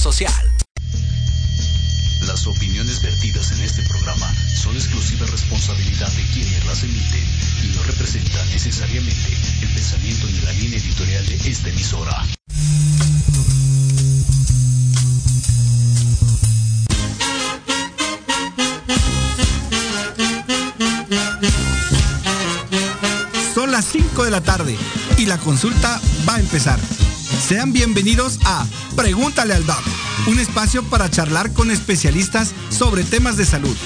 social. Las opiniones vertidas en este programa son exclusiva responsabilidad de quienes las emiten y no representan necesariamente el pensamiento ni la línea editorial de esta emisora. Son las 5 de la tarde y la consulta va a empezar. Sean bienvenidos a Pregúntale al Doc, un espacio para charlar con especialistas sobre temas de salud.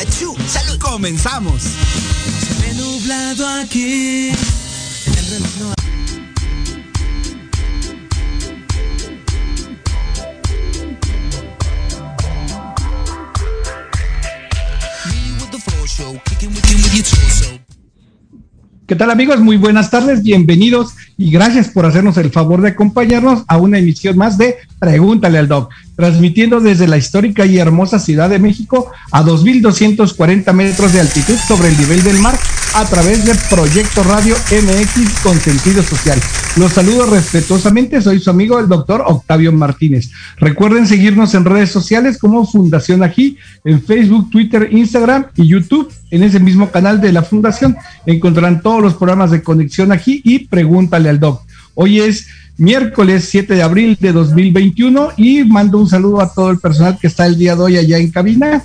¡Achú! ¡Salud! ¡Comenzamos! Se ve nublado aquí. El ¿Qué tal amigos? Muy buenas tardes, bienvenidos y gracias por hacernos el favor de acompañarnos a una emisión más de Pregúntale al Doc, transmitiendo desde la histórica y hermosa Ciudad de México a 2.240 metros de altitud sobre el nivel del mar a través de Proyecto Radio MX con sentido social. Los saludo respetuosamente, soy su amigo el doctor Octavio Martínez. Recuerden seguirnos en redes sociales como Fundación Ají, en Facebook, Twitter, Instagram y YouTube. En ese mismo canal de la Fundación encontrarán todos los programas de Conexión Ají y Pregúntale al Doc. Hoy es miércoles 7 de abril de 2021 y mando un saludo a todo el personal que está el día de hoy allá en cabina.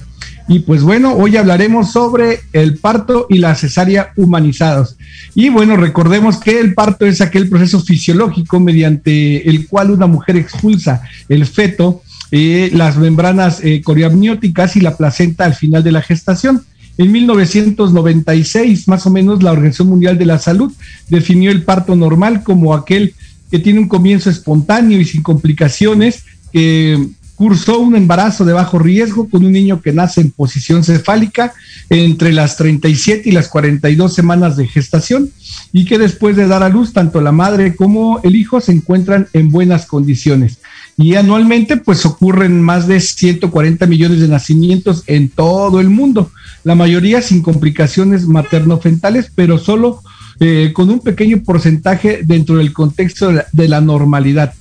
Y pues bueno, hoy hablaremos sobre el parto y la cesárea humanizados. Y bueno, recordemos que el parto es aquel proceso fisiológico mediante el cual una mujer expulsa el feto, eh, las membranas eh, y la placenta al final de la gestación. En 1996, más o menos, la Organización Mundial de la Salud definió el parto normal como aquel que tiene un comienzo espontáneo y sin complicaciones, que cursó un embarazo de bajo riesgo con un niño que nace en posición cefálica entre las 37 y las 42 semanas de gestación y que después de dar a luz tanto la madre como el hijo se encuentran en buenas condiciones. Y anualmente pues ocurren más de 140 millones de nacimientos en todo el mundo, la mayoría sin complicaciones materno-fentales, pero solo eh, con un pequeño porcentaje dentro del contexto de la, normalidad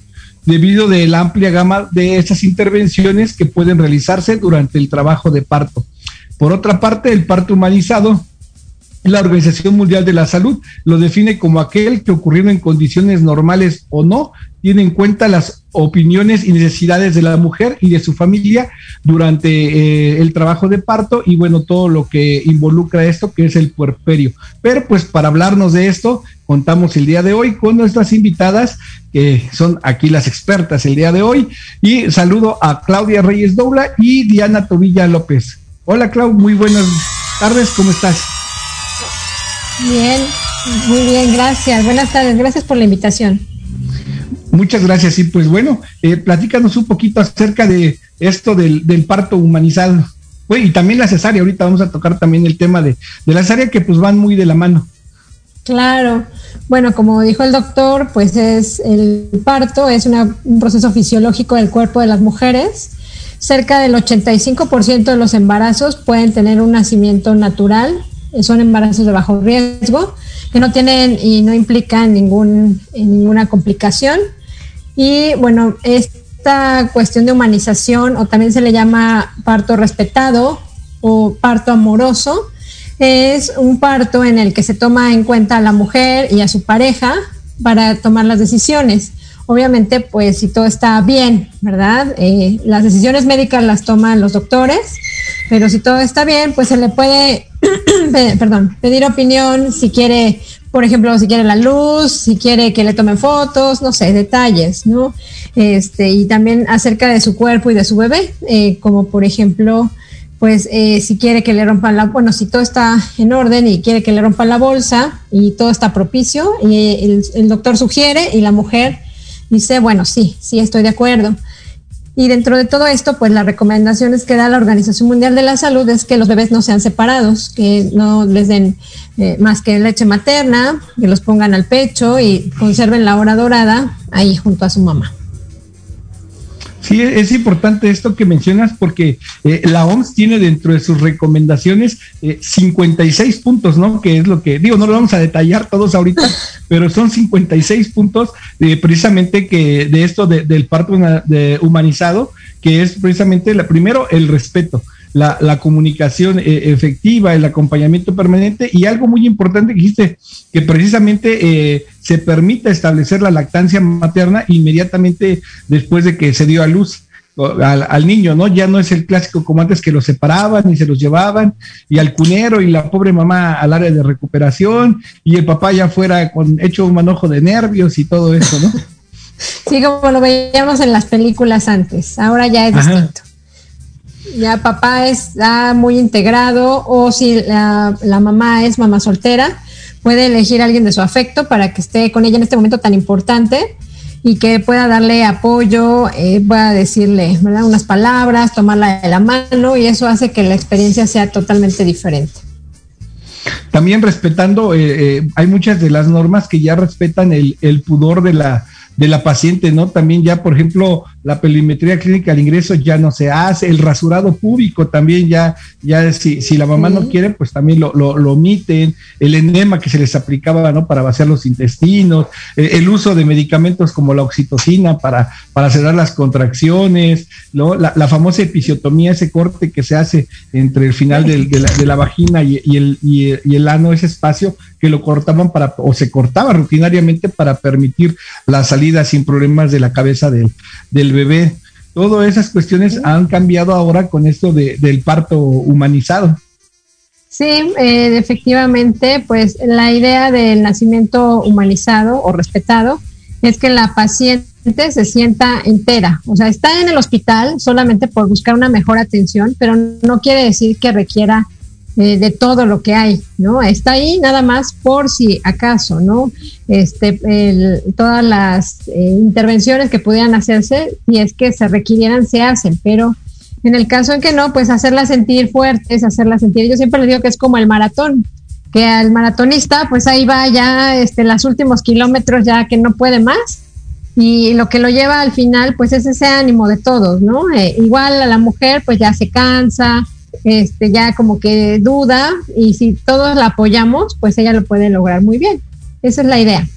debido de la amplia gama de esas intervenciones que pueden realizarse durante el trabajo de parto. Por otra parte, el parto humanizado, la Organización Mundial de la Salud lo define como aquel que ocurriendo en condiciones normales o no, tiene en cuenta las opiniones y necesidades de la mujer y de su familia durante eh, el trabajo de parto y bueno, todo lo que involucra esto, que es el puerperio. Pero pues para hablarnos de esto, contamos el día de hoy con nuestras invitadas, que son aquí las expertas el día de hoy. Y saludo a Claudia Reyes Doula y Diana Tobilla López. Hola Clau, muy buenas tardes, ¿cómo estás? Bien, muy bien, gracias. Buenas tardes, gracias por la invitación. Muchas gracias. Y pues bueno, eh, platícanos un poquito acerca de esto del, parto humanizado. y también la cesárea, ahorita vamos a tocar también el tema de, de la cesárea que pues van muy de la mano. Claro, bueno, como dijo el doctor, pues es el parto, es un proceso fisiológico del cuerpo de las mujeres. Cerca del 85% de los embarazos pueden tener un nacimiento natural, son embarazos de bajo riesgo, que no tienen y no implican ningún, ninguna complicación. Y bueno, esta cuestión de humanización, o también se le llama parto respetado o parto amoroso, es un parto en el que se toma en cuenta a la mujer y a su pareja para tomar las decisiones. Obviamente, pues si todo está bien, ¿verdad? Eh, las decisiones médicas las toman los doctores, pero si todo está bien, pues se le puede, perdón, pedir opinión si quiere, por ejemplo, si quiere la luz, si quiere que le tomen fotos, no sé, detalles, ¿no? Este, y también acerca de su cuerpo y de su bebé, eh, como por ejemplo, pues eh, si quiere que le rompan la, bueno, si todo está en orden y quiere que le rompan la bolsa y todo está propicio, y el, doctor sugiere y la mujer dice, bueno, sí, sí, estoy de acuerdo. Y dentro de todo esto, pues las recomendaciones que da la Organización Mundial de la Salud es que los bebés no sean separados, que no les den eh, más que leche materna, que los pongan al pecho y conserven la hora dorada ahí junto a su mamá. Sí, es importante esto que mencionas porque eh, la OMS tiene dentro de sus recomendaciones 56 eh, puntos, ¿no? Que es lo que, digo, no lo vamos a detallar todos ahorita, pero son 56 puntos eh, precisamente que de esto del parto humanizado, que es precisamente, la, primero, el respeto la, comunicación eh, efectiva, el acompañamiento permanente y algo muy importante que dijiste, que precisamente eh, se permita establecer la lactancia materna inmediatamente después de que se dio a luz. Al, niño, ¿no? Ya no es el clásico como antes que los separaban y se los llevaban, y al cunero y la pobre mamá al área de recuperación, y el papá ya fuera con hecho un manojo de nervios y todo eso, ¿no? Sí, como lo veíamos en las películas antes, ahora ya es distinto ya papá está muy integrado o si la, mamá es mamá soltera, puede elegir a alguien de su afecto para que esté con ella en este momento tan importante y que pueda darle apoyo, eh, pueda decirle unas palabras, tomarla de la mano y eso hace que la experiencia sea totalmente diferente. También respetando, eh, eh, hay muchas de las normas que ya respetan el, el pudor de la, de la paciente, ¿no? También ya, por ejemplo, la pelimetría clínica al ingreso ya no se hace, el rasurado público también ya, ya si, si la mamá no quiere, pues también lo, lo, omiten, el enema que se les aplicaba, ¿no? Para vaciar los intestinos, eh, el, uso de medicamentos como la oxitocina para, para cerrar las contracciones, ¿no? La, famosa episiotomía, ese corte que se hace entre el final de, la, de, la, vagina y, el, y, y el ano, ese espacio que lo cortaban para, o se cortaba rutinariamente para permitir la salida sin problemas de la cabeza del, del bebé. Todas esas cuestiones han cambiado ahora con esto de, del parto humanizado. Sí, eh, efectivamente, pues la idea del nacimiento humanizado o respetado es que la paciente se sienta entera, o sea, está en el hospital solamente por buscar una mejor atención, pero no quiere decir que requiera de todo lo que hay, ¿no? Está ahí nada más por si acaso, ¿no? Este, todas las eh, intervenciones que pudieran hacerse, y es que se requirieran, se hacen, pero en el caso en que no, pues hacerlas sentir fuertes, hacerlas sentir, yo siempre les digo que es como el maratón, que al maratonista, pues ahí va ya, este, los últimos kilómetros ya que no puede más, y lo que lo lleva al final, pues es ese ánimo de todos, ¿no? Eh, igual a la mujer, pues ya se cansa, este, ya como que duda y si todos la apoyamos, pues ella lo puede lograr muy bien. Esa es la idea.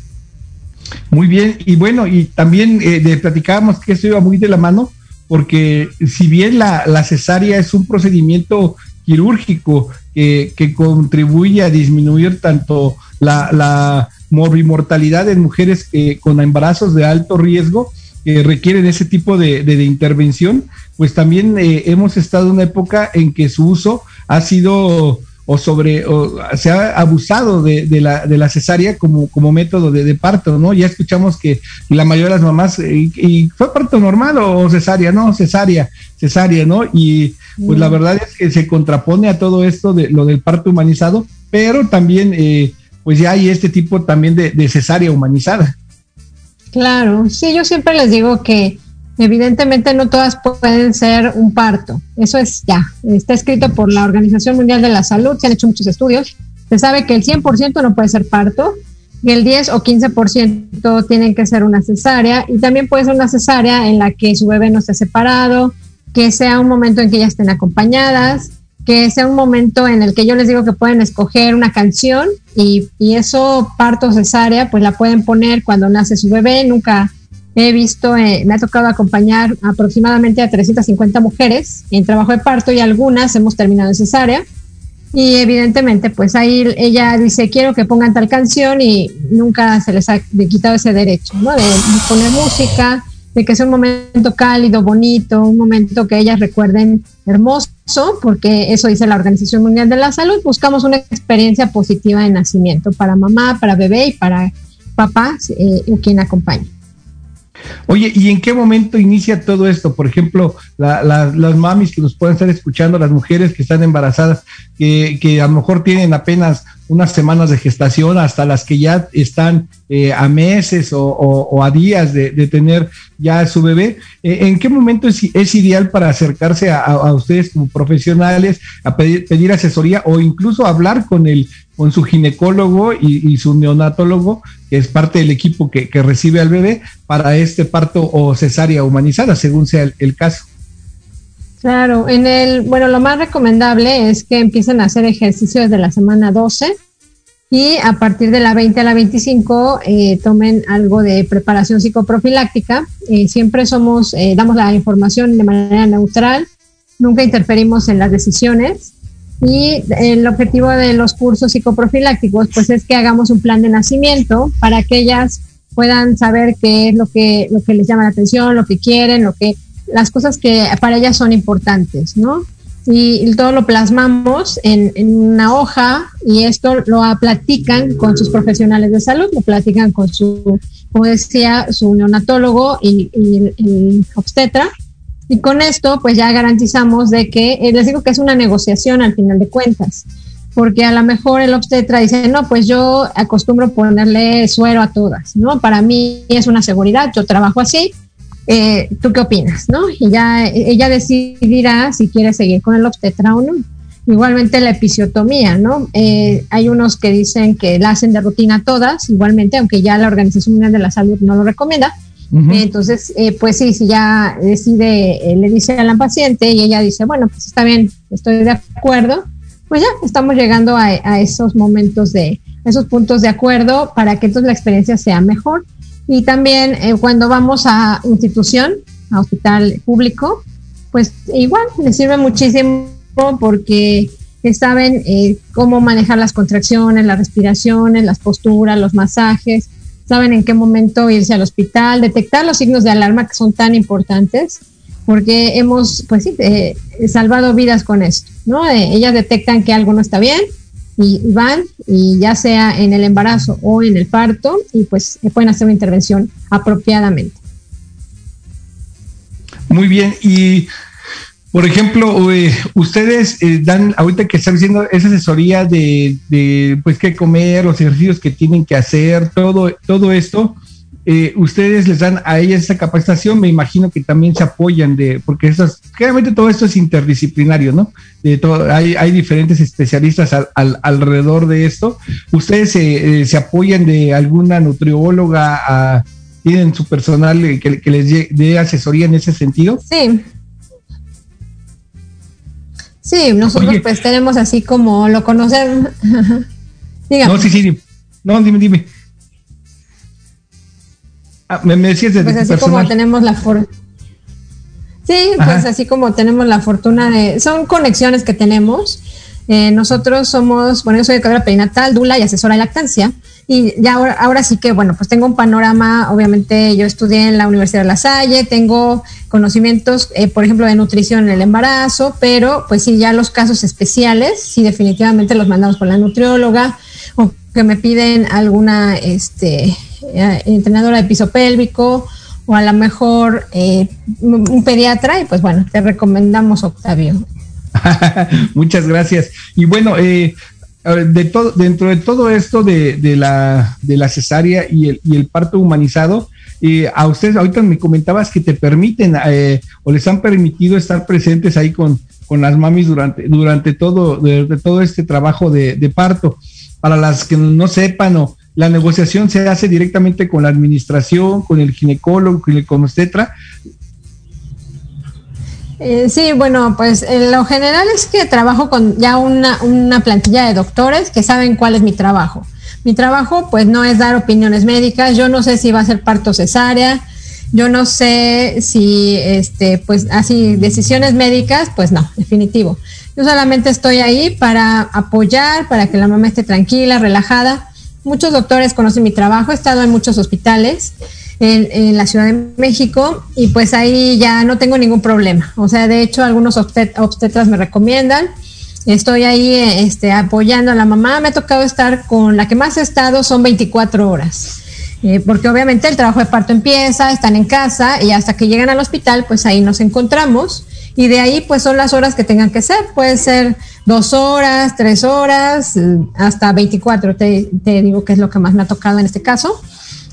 Muy bien, y bueno, y también eh, platicábamos que esto iba muy de la mano, porque si bien la, cesárea es un procedimiento quirúrgico que, contribuye a disminuir tanto la, la morbimortalidad en mujeres con embarazos de alto riesgo, que requieren ese tipo de, intervención, pues también eh, hemos estado en una época en que su uso ha sido o sobre o se ha abusado de, la, de la cesárea como, como método de, parto, ¿no? Ya escuchamos que la mayoría de las mamás, eh, y, fue parto normal o cesárea? No, cesárea, cesárea, ¿no? Y pues la mm. verdad es que se contrapone a todo esto de lo del parto humanizado, pero también eh, pues ya hay este tipo también de cesárea humanizada. Claro, sí, yo siempre les digo que Evidentemente no todas pueden ser un parto. Eso es ya, está escrito por la Organización Mundial de la Salud, se han hecho muchos estudios. Se sabe que el 100% no puede ser parto y el 10 o 15% tienen que ser una cesárea y también puede ser una cesárea en la que su bebé no esté separado, que sea un momento en que ellas estén acompañadas, que sea un momento en el que yo les digo que pueden escoger una canción y, y eso parto cesárea pues la pueden poner cuando nace su bebé, nunca he visto, eh, me ha tocado acompañar aproximadamente a 350 mujeres en trabajo de parto y algunas hemos terminado en cesárea. Y evidentemente, pues ahí ella dice, quiero que pongan tal canción y nunca se les ha quitado ese derecho, ¿no? De poner música, de que sea un momento cálido, bonito, un momento que ellas recuerden hermoso, porque eso dice la Organización Mundial de la Salud. Buscamos una experiencia positiva de nacimiento para mamá, para bebé y para papá eh, o quien acompañe. Oye, ¿y en qué momento inicia todo esto? Por ejemplo, las mamis que nos pueden estar escuchando, las mujeres que están embarazadas, que, que a lo mejor tienen apenas unas semanas de gestación hasta las que ya están eh, a meses o, a días de, tener ya su bebé. Eh, ¿En qué momento es, es ideal para acercarse a, ustedes como profesionales, a pedir, asesoría o incluso hablar con el con su ginecólogo y, su neonatólogo, que es parte del equipo que, recibe al bebé, para este parto o cesárea humanizada, según sea el caso? Claro, en el, bueno, lo más recomendable es que empiecen a hacer ejercicio desde la semana 12 y a partir de la 20 a la 25 eh, tomen algo de preparación psicoprofiláctica. Eh, siempre somos, eh, damos la información de manera neutral, nunca interferimos en las decisiones y el objetivo de los cursos psicoprofilácticos pues es que hagamos un plan de nacimiento para que ellas puedan saber qué es lo que, lo que les llama la atención, lo que quieren, lo que las cosas que para ellas son importantes, ¿no? Y, todo lo plasmamos en, una hoja y esto lo platican con sus profesionales de salud, lo platican con su, como decía, su neonatólogo y, el obstetra. Y con esto, pues ya garantizamos de que, eh, les digo que es una negociación al final de cuentas, porque a lo mejor el obstetra dice, no, pues yo acostumbro ponerle suero a todas, ¿no? Para mí es una seguridad, yo trabajo así, eh, ¿tú qué opinas? ¿no? Y ya ella decidirá si quiere seguir con el obstetra o no. Igualmente la episiotomía, ¿no? Eh, hay unos que dicen que la hacen de rutina todas, igualmente, aunque ya la Organización Mundial de la Salud no lo recomienda. entonces, eh, pues sí, si ya decide, le dice a la paciente y ella dice, bueno, pues está bien, estoy de acuerdo, pues ya estamos llegando a, a esos momentos de, esos puntos de acuerdo para que entonces la experiencia sea mejor y también eh, cuando vamos a institución, a hospital público, pues igual les sirve muchísimo porque saben eh, cómo manejar las contracciones, las respiraciones, las posturas, los masajes, saben en qué momento irse al hospital, detectar los signos de alarma que son tan importantes, porque hemos, pues sí, eh, salvado vidas con esto, ¿no? ellas detectan que algo no está bien, y van y ya sea en el embarazo o en el parto y pues pueden hacer una intervención apropiadamente. Muy bien, y por ejemplo, eh, ustedes eh, dan, ahorita que están diciendo esa asesoría de, de, pues qué comer, los ejercicios que tienen que hacer, todo, todo esto, eh, ustedes les dan a ellas esa capacitación, me imagino que también se apoyan de, porque esas, generalmente todo esto es interdisciplinario, ¿no? De todo, hay, hay diferentes especialistas al, alrededor de esto. ¿Ustedes eh, se apoyan de alguna nutrióloga, tienen su personal que, les dé asesoría en ese sentido? Sí. Sí, nosotros pues tenemos así como lo conocen. no, sí, sí, no, dime, dime. Ah, me, decías de Pues así como tenemos la fortuna. Sí, pues así como tenemos la fortuna de. Son conexiones que tenemos. Eh, nosotros somos, bueno, yo soy educadora perinatal, Dula y asesora de lactancia. Y ya ahora, ahora sí que, bueno, pues tengo un panorama, obviamente yo estudié en la Universidad de La Salle, tengo conocimientos, eh, por ejemplo, de nutrición en el embarazo, pero pues sí, ya los casos especiales, sí definitivamente los mandamos con la nutrióloga o que me piden alguna, este, entrenadora de piso pélvico o a lo mejor eh, un pediatra y pues bueno, te recomendamos Octavio. Muchas gracias. Y bueno, eh, de todo, dentro de todo esto de, la, de la cesárea y el, y el parto humanizado, y a ustedes, ahorita me comentabas que te permiten eh, o les han permitido estar presentes ahí con, con las mamis durante, durante, todo, durante todo este trabajo de, de parto. Para las que no sepan o la negociación se hace directamente con la administración, con el ginecólogo, con el obstetra. Eh, sí, bueno, pues en lo general es que trabajo con ya una, una plantilla de doctores que saben cuál es mi trabajo. Mi trabajo pues no es dar opiniones médicas, yo no sé si va a ser parto cesárea, yo no sé si, este, pues así, decisiones médicas, pues no, definitivo. Yo solamente estoy ahí para apoyar, para que la mamá esté tranquila, relajada muchos doctores conocen mi trabajo, he estado en muchos hospitales en, la Ciudad de México y pues ahí ya no tengo ningún problema. O sea, de hecho algunos obstetras me recomiendan. Estoy ahí este, apoyando a la mamá. Me ha tocado estar con la que más he estado, son 24 horas. Eh, porque obviamente el trabajo de parto empieza, están en casa y hasta que llegan al hospital, pues ahí nos encontramos y de ahí pues son las horas que tengan que ser. Puede ser dos horas, tres horas, hasta 24, te, digo que es lo que más me ha tocado en este caso.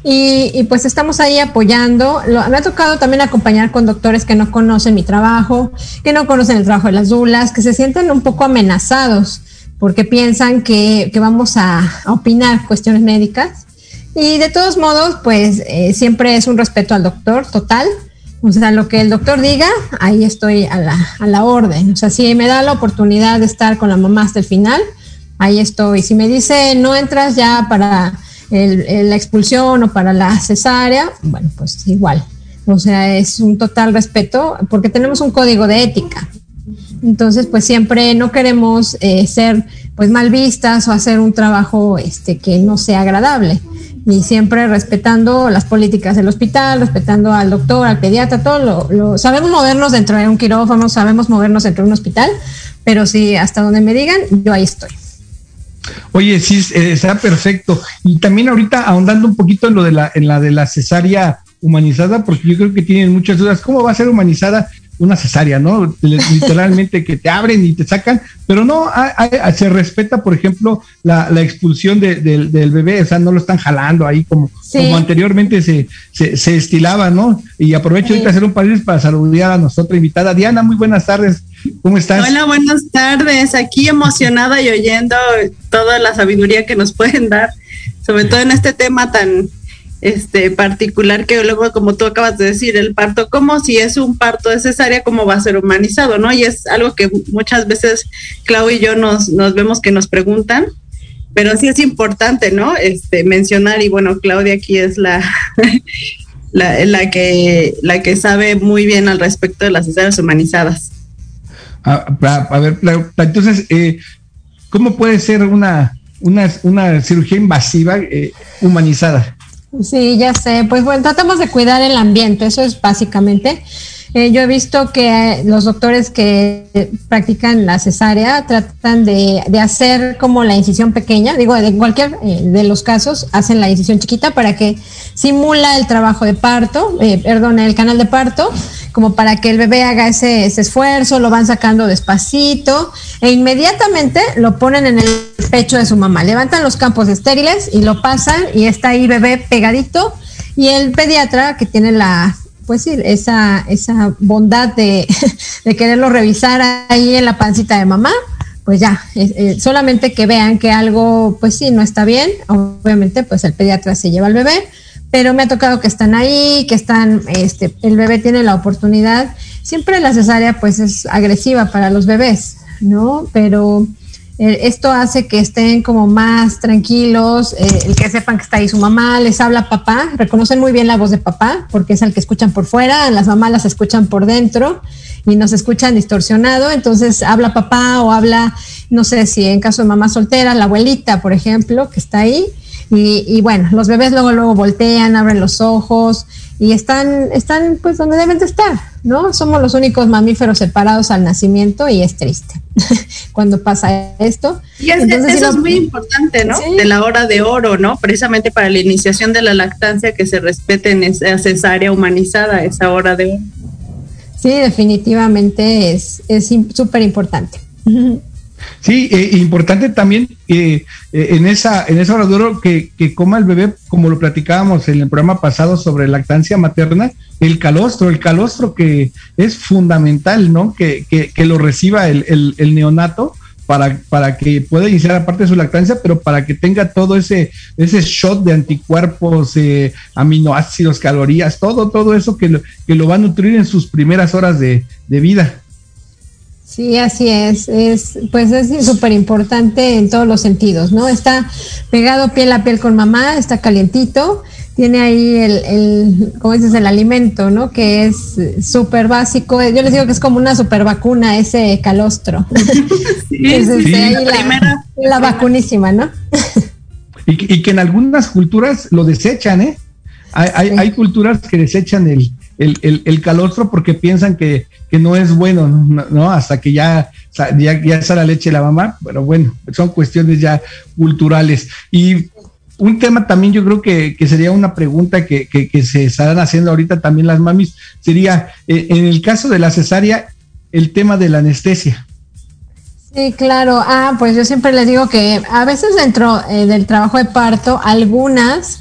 Y, pues estamos ahí apoyando. me ha tocado también acompañar con doctores que no conocen mi trabajo, que no conocen el trabajo de las dulas, que se sienten un poco amenazados porque piensan que, vamos a, opinar cuestiones médicas. Y de todos modos, pues eh, siempre es un respeto al doctor total o sea, lo que el doctor diga, ahí estoy a la, a la orden. O sea, si me da la oportunidad de estar con la mamá hasta el final, ahí estoy. Si me dice no entras ya para la expulsión o para la cesárea, bueno, pues igual. O sea, es un total respeto porque tenemos un código de ética. Entonces, pues siempre no queremos eh, ser pues mal vistas o hacer un trabajo este, que no sea agradable y siempre respetando las políticas del hospital, respetando al doctor, al pediatra, todo lo, sabemos movernos dentro de un quirófano, sabemos movernos dentro de un hospital, pero sí, hasta donde me digan, yo ahí estoy. Oye, sí, eh, está perfecto. Y también ahorita ahondando un poquito en lo de la, en la de la cesárea humanizada, porque yo creo que tienen muchas dudas. ¿Cómo va a ser humanizada? Una cesárea, ¿no? Literalmente que te abren y te sacan, pero no, se respeta, por ejemplo, la, expulsión del bebé, o sea, no lo están jalando ahí como, como anteriormente se, se, estilaba, ¿no? Y aprovecho ahorita hacer un paréntesis para saludar a nuestra invitada. Diana, muy buenas tardes. ¿Cómo estás? Hola, buenas tardes. Aquí emocionada y oyendo toda la sabiduría que nos pueden dar, sobre todo en este tema tan este particular que luego como tú acabas de decir el parto como si es un parto de cesárea cómo va a ser humanizado no y es algo que muchas veces Clau y yo nos, nos vemos que nos preguntan pero sí es importante no este mencionar y bueno Claudia aquí es la la, que la que sabe muy bien al respecto de las cesáreas humanizadas. A, a, ver entonces eh, cómo puede ser una una, una cirugía invasiva eh, humanizada Sí, ya sé. Pues bueno, tratamos de cuidar el ambiente, eso es básicamente. Eh, yo he visto que los doctores que practican la cesárea tratan de, hacer como la incisión pequeña, digo, de cualquier eh, de los casos, hacen la incisión chiquita para que simula el trabajo de parto, eh, perdón, el canal de parto, como para que el bebé haga ese esfuerzo, lo van sacando despacito e inmediatamente lo ponen en el pecho de su mamá. Levantan los campos estériles y lo pasan y está ahí bebé pegadito y el pediatra que tiene la pues sí, esa, esa bondad de, quererlo revisar ahí en la pancita de mamá, pues ya, solamente que vean que algo, pues sí, no está bien, obviamente, pues el pediatra se lleva al bebé, pero me ha tocado que están ahí, que están, este, el bebé tiene la oportunidad, siempre la cesárea pues es agresiva para los bebés, ¿no? Pero eh, esto hace que estén como más tranquilos, eh, el que sepan que está ahí su mamá, les habla papá, reconocen muy bien la voz de papá, porque es el que escuchan por fuera, las mamás las escuchan por dentro y nos escuchan distorsionado, entonces habla papá o habla, no sé si en caso de mamá soltera, la abuelita, por ejemplo, que está ahí, y, y, bueno, los bebés luego luego voltean, abren los ojos y están, están pues donde deben de estar, ¿no? Somos los únicos mamíferos separados al nacimiento y es triste cuando pasa esto. Y Entonces, eso es muy importante, ¿no? De la hora de oro, ¿no? Precisamente para la iniciación de la lactancia que se respete en esa cesárea humanizada, esa hora de oro. Sí, definitivamente es súper importante. Sí, eh, importante también eh, eh, en esa en esa hora duro que, coma el bebé, como lo platicábamos en el programa pasado sobre lactancia materna, el calostro, el calostro que es fundamental, ¿no? Que, que, lo reciba el, el, el neonato para, para, que pueda iniciar aparte de su lactancia, pero para que tenga todo ese, ese shot de anticuerpos, eh, aminoácidos, calorías, todo, todo eso que lo, que lo va a nutrir en sus primeras horas de, de vida. Sí, así es. es pues es súper importante en todos los sentidos, ¿no? Está pegado piel a piel con mamá, está calientito, tiene ahí el, el ¿cómo dices? El alimento, ¿no? Que es súper básico. Yo les digo que es como una super vacuna ese calostro. Sí, es, sí, la, primera. la, vacunísima, ¿no? y, y, que en algunas culturas lo desechan, ¿eh? Hay, hay, hay culturas que desechan el, el, el, el, calostro porque piensan que, que no es bueno, ¿no? Hasta que ya, ya, ya está la leche de la mamá, pero bueno, son cuestiones ya culturales. Y un tema también yo creo que, que sería una pregunta que, que, que, se estarán haciendo ahorita también las mamis, sería, eh, en el caso de la cesárea, el tema de la anestesia. Sí, claro. Ah, pues yo siempre les digo que a veces dentro eh, del trabajo de parto, algunas,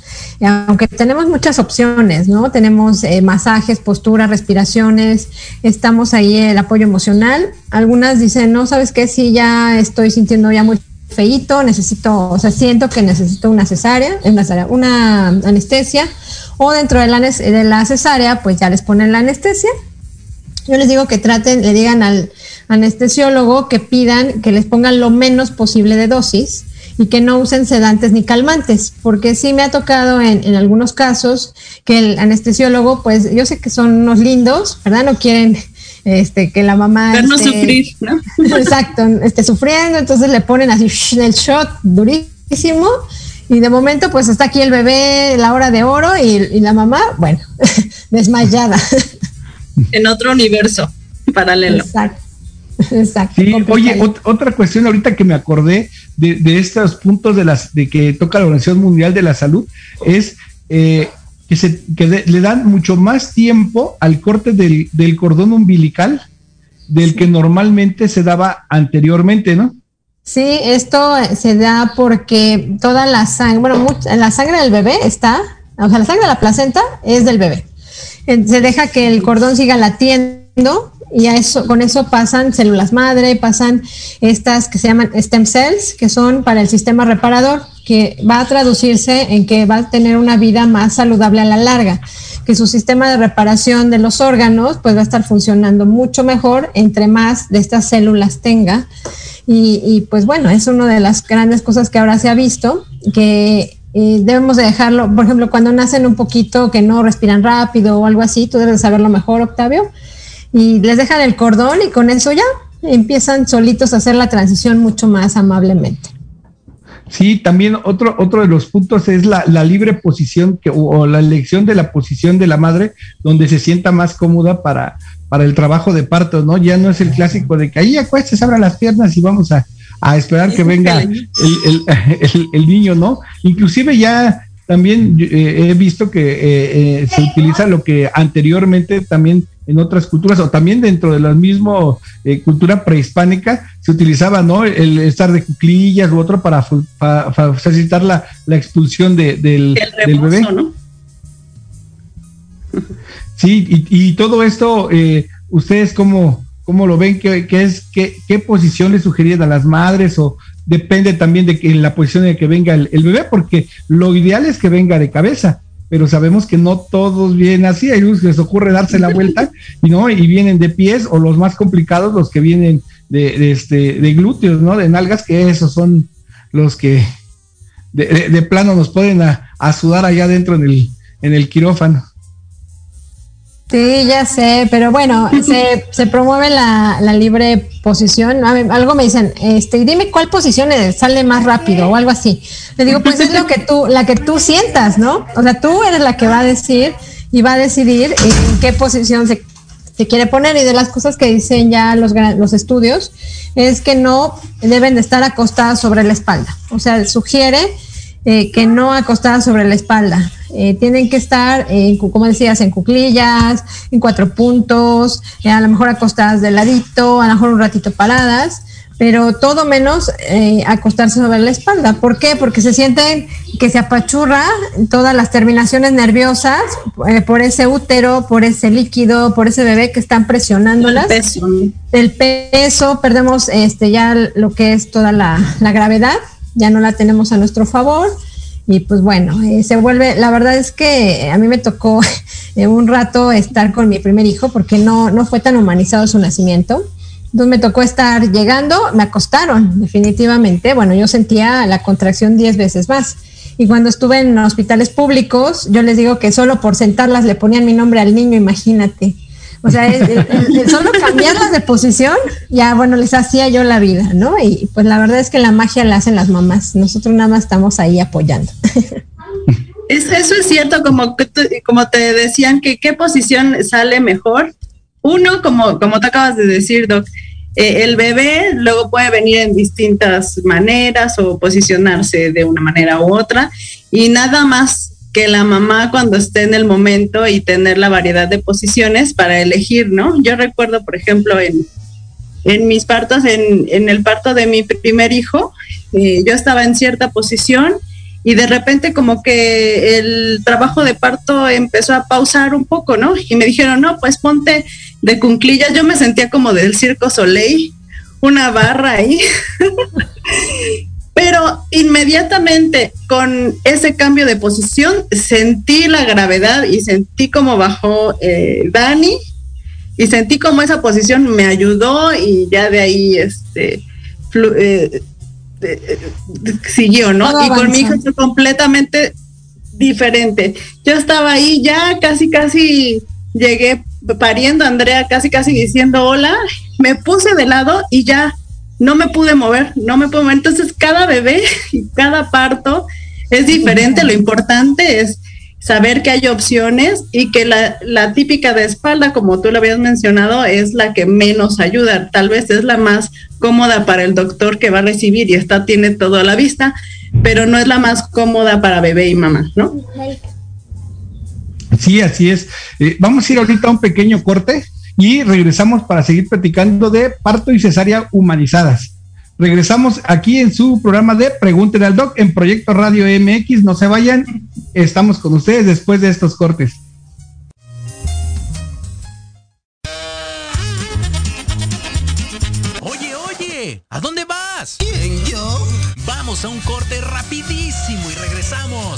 aunque tenemos muchas opciones, ¿no? Tenemos eh, masajes, posturas, respiraciones, estamos ahí el apoyo emocional. Algunas dicen, no, ¿sabes qué? Sí, ya estoy sintiendo ya muy feíto, necesito, o sea, siento que necesito una cesárea, una, una anestesia, o dentro de la, de la cesárea, pues ya les ponen la anestesia. Yo les digo que traten, le digan al anestesiólogo que pidan que les pongan lo menos posible de dosis y que no usen sedantes ni calmantes, porque sí me ha tocado en, en, algunos casos que el anestesiólogo, pues yo sé que son unos lindos, ¿verdad? No quieren este, que la mamá... Vernos esté, sufrir, ¿no? Exacto, esté sufriendo, entonces le ponen así el shot durísimo y de momento pues está aquí el bebé, la hora de oro y, y la mamá, bueno, desmayada. En otro universo paralelo. Exacto. Exacto. Sí, oye, ot otra cuestión ahorita que me acordé de, de, estos puntos de las de que toca la Organización Mundial de la Salud es eh, que, se, que de, le dan mucho más tiempo al corte del, del cordón umbilical del sí. que normalmente se daba anteriormente, ¿no? Sí, esto se da porque toda la sangre, bueno, mucha, la sangre del bebé está, o sea, la sangre de la placenta es del bebé. Se deja que el cordón siga latiendo y a eso, con eso pasan células madre, pasan estas que se llaman stem cells, que son para el sistema reparador, que va a traducirse en que va a tener una vida más saludable a la larga, que su sistema de reparación de los órganos pues va a estar funcionando mucho mejor entre más de estas células tenga. Y, y pues bueno, es una de las grandes cosas que ahora se ha visto, que eh, debemos de dejarlo, por ejemplo, cuando nacen un poquito que no respiran rápido o algo así, tú debes de saberlo mejor, Octavio, y les dejan el cordón y con eso ya empiezan solitos a hacer la transición mucho más amablemente. Sí, también otro, otro de los puntos es la, la libre posición que, o la elección de la posición de la madre donde se sienta más cómoda para, para el trabajo de parto, ¿no? Ya no es el clásico de que ahí acuestes, abra las piernas y vamos a, a esperar que venga el, el, el, el, niño, ¿no? Inclusive ya también eh, he visto que eh, eh, se utiliza lo que anteriormente también en otras culturas o también dentro de la misma eh, cultura prehispánica se utilizaba no el estar de cuclillas u otro para, para, para facilitar la, la, expulsión de, del, bebé. ¿no? Sí, y, y, todo esto, eh, ¿ustedes cómo, cómo lo ven? ¿Qué, qué es, qué, ¿Qué posición le sugerían a las madres o depende también de que, la posición en que venga el, el bebé? Porque lo ideal es que venga de cabeza pero sabemos que no todos vienen así, hay unos que les ocurre darse la vuelta y no, y vienen de pies, o los más complicados, los que vienen de, este, de glúteos, ¿no? De nalgas, que esos son los que de, de, de plano nos pueden a, a, sudar allá adentro en el, en el quirófano. Sí, ya sé, pero bueno, se, se promueve la, la, libre posición. A algo me dicen, este, dime cuál posición sale más rápido o algo así. Le digo, pues es lo que tú, la que tú sientas, ¿no? O sea, tú eres la que va a decir y va a decidir en qué posición se, se quiere poner. Y de las cosas que dicen ya los, los estudios es que no deben de estar acostadas sobre la espalda. O sea, sugiere eh, que no acostadas sobre la espalda. Eh, tienen que estar, eh, como decías, en cuclillas, en cuatro puntos, eh, a lo mejor acostadas de ladito, a lo mejor un ratito paradas, pero todo menos eh, acostarse sobre la espalda. ¿Por qué? Porque se sienten que se apachurra todas las terminaciones nerviosas eh, por ese útero, por ese líquido, por ese bebé que están presionándolas. El peso. El peso, perdemos este, ya lo que es toda la, gravedad, ya no la tenemos a nuestro favor. Y pues bueno, eh, se vuelve, la verdad es que a mí me tocó un rato estar con mi primer hijo porque no, no fue tan humanizado su nacimiento entonces me tocó estar llegando, me acostaron, definitivamente. Bueno, yo sentía la contracción 10 veces más. Y cuando estuve en hospitales públicos, yo les digo que solo por sentarlas le ponían mi nombre al niño, imagínate. O sea, solo cambiarlas de posición, ya bueno, les hacía yo la vida, ¿no? Y pues la verdad es que la magia la hacen las mamás. Nosotros nada más estamos ahí apoyando. eso es cierto, como, como te decían, que qué posición sale mejor uno, como, como te acabas de decir, Doc, eh, el bebé luego puede venir en distintas maneras o posicionarse de una manera u otra y nada más que la mamá cuando esté en el momento y tener la variedad de posiciones para elegir, ¿no? Yo recuerdo, por ejemplo, en, en mis partos, en, en, el parto de mi primer hijo, eh, yo estaba en cierta posición y de repente como que el trabajo de parto empezó a pausar un poco, ¿no? Y me dijeron, no, pues ponte de cunclillas, yo me sentía como del Circo Soleil, una barra ahí. Pero inmediatamente con ese cambio de posición sentí la gravedad y sentí como bajó eh, Dani y sentí como esa posición me ayudó y ya de ahí este eh, eh, siguió, ¿no? y con mi hijo fue completamente diferente. Yo estaba ahí ya casi casi llegué pariendo Andrea casi casi diciendo hola, me puse de lado y ya no me pude mover, no me pude mover. Entonces cada bebé y cada parto es diferente, lo importante es saber que hay opciones y que la, la, típica de espalda, como tú lo habías mencionado, es la que menos ayuda. Tal vez es la más cómoda para el doctor que va a recibir y está, tiene todo a la vista, pero no es la más cómoda para bebé y mamá, ¿no? Sí, así es. Eh, vamos a ir ahorita a un pequeño corte y regresamos para seguir platicando de parto y cesárea humanizadas. Regresamos aquí en su programa de Pregúntenle al Doc en Proyecto Radio MX. No se vayan, estamos con ustedes después de estos cortes. Oye, oye, ¿a dónde vas? ¿Quién, yo? Vamos a un corte.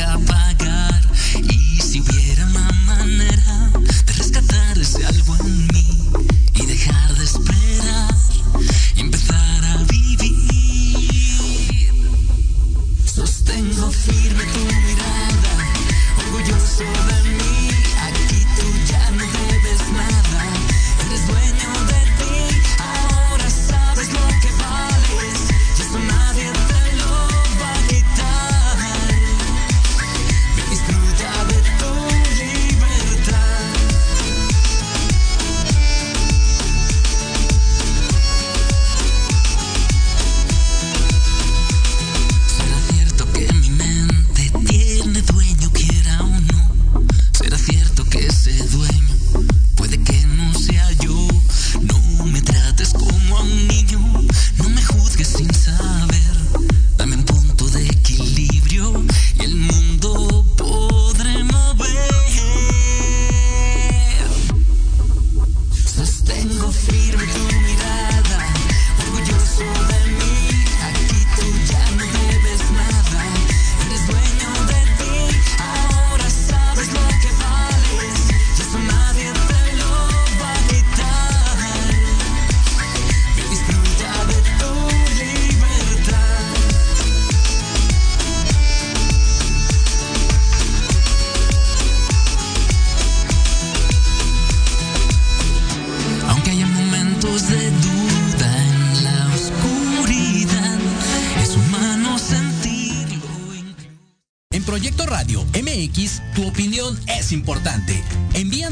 up.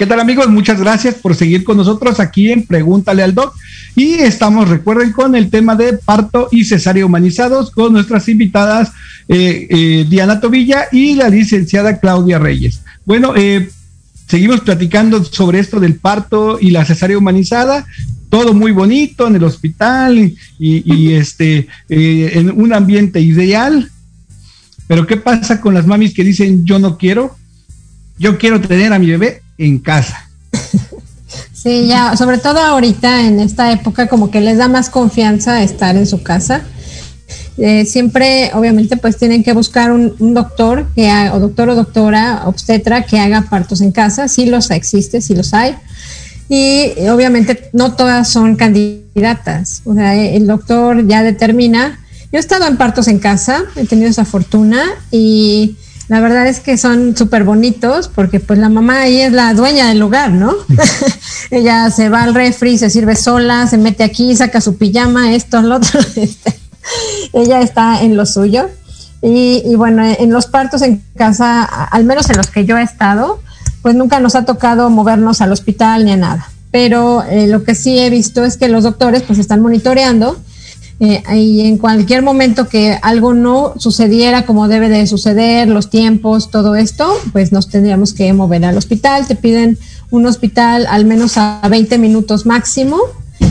¿Qué tal amigos? Muchas gracias por seguir con nosotros aquí en Pregúntale al Doc. Y estamos, recuerden, con el tema de parto y cesárea humanizados con nuestras invitadas eh, eh, Diana Tobilla y la licenciada Claudia Reyes. Bueno, eh, seguimos platicando sobre esto del parto y la cesárea humanizada. Todo muy bonito en el hospital y, y este en un ambiente ideal. Pero ¿qué pasa con las mamis que dicen yo no quiero? Yo quiero tener a mi bebé en casa. Sí, ya, sobre todo ahorita en esta época como que les da más confianza estar en su casa. Eh, siempre, obviamente, pues tienen que buscar un, doctor que o doctor o doctora obstetra que haga partos en casa. Sí los existe, sí los hay. Y obviamente no todas son candidatas. O sea, el doctor ya determina. Yo he estado en partos en casa, he tenido esa fortuna y la verdad es que son súper bonitos porque pues la mamá ahí es la dueña del lugar, ¿no? Ella se va al refri, se sirve sola, se mete aquí, saca su pijama, esto, lo otro. Este. Ella está en lo suyo. Y, bueno, en los partos en casa, al menos en los que yo he estado, pues nunca nos ha tocado movernos al hospital ni a nada. Pero eh, lo que sí he visto es que los doctores pues están monitoreando eh, y en cualquier momento que algo no sucediera como debe de suceder, los tiempos, todo esto, pues nos tendríamos que mover al hospital. Te piden un hospital al menos a 20 minutos máximo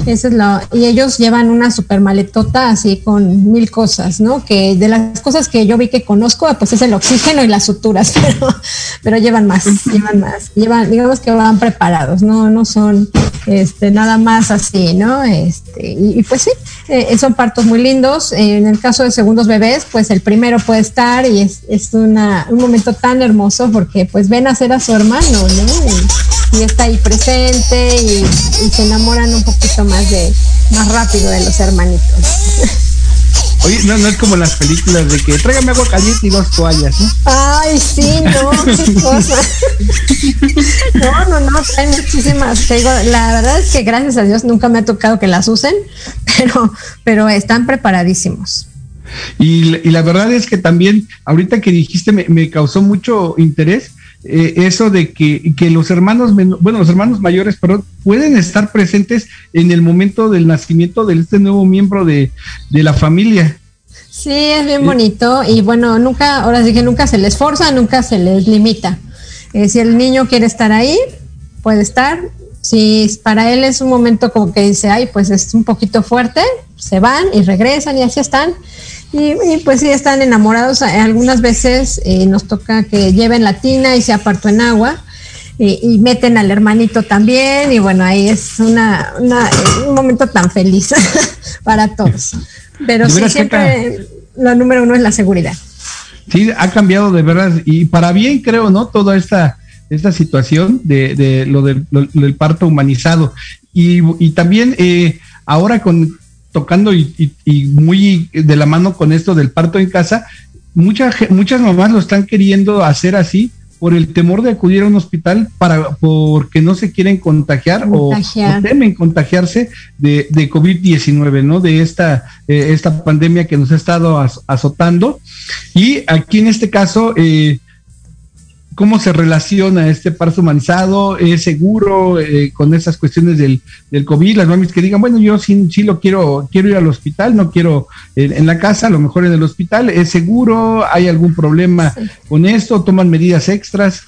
es y ellos llevan una super maletota así con mil cosas, ¿no? Que de las cosas que yo vi que conozco, pues es el oxígeno y las suturas, pero, pero llevan más, llevan más, llevan, digamos que van preparados, no, no son este, nada más así, ¿no? Este, y, pues sí, eh, son partos muy lindos. en el caso de segundos bebés, pues el primero puede estar y es, es una, un momento tan hermoso porque pues ven a ser a su hermano, ¿no? Está ahí presente y, se enamoran un poquito más de más rápido de los hermanitos. Oye, no, no es como las películas de que tráigame agua caliente y dos toallas, ¿no? Ay, sí, no, qué cosa. No, no, no, hay muchísimas. la verdad es que gracias a Dios nunca me ha tocado que las usen, pero, pero están preparadísimos. Y, y la verdad es que también, ahorita que dijiste, me, me causó mucho interés eh, eso de que, los hermanos, bueno, los hermanos mayores, pero pueden estar presentes en el momento del nacimiento de este nuevo miembro de, la familia. Sí, es bien bonito y bueno, nunca, ahora sí que nunca se les forza, nunca se les limita. Eh, si el niño quiere estar ahí, puede estar. Si para él es un momento como que dice, ay, pues es un poquito fuerte, se van y regresan y así están. Y, pues sí, están enamorados. Algunas veces eh, nos toca que lleven la tina y se apartó en agua. Y, meten al hermanito también. Y bueno, ahí es una, un momento tan feliz para todos. Pero sí, siempre lo número uno es la seguridad. Sí, ha cambiado de verdad. Y para bien, creo, ¿no? Toda esta, esta situación de, lo, del, parto humanizado. Y, y también eh, ahora con tocando y, muy de la mano con esto del parto en casa, muchas, muchas mamás lo están queriendo hacer así por el temor de acudir a un hospital para porque no se quieren contagiar, O, temen contagiarse de, de COVID-19, ¿no? De esta, eh, esta pandemia que nos ha estado azotando. Y aquí en este caso, eh, cómo se relaciona este parto humanizado, es seguro eh, con esas cuestiones del, del, COVID, las mamis que digan, bueno, yo sí, sí lo quiero, quiero ir al hospital, no quiero en la casa, a lo mejor en el hospital, ¿es seguro? ¿Hay algún problema con esto? ¿Toman medidas extras?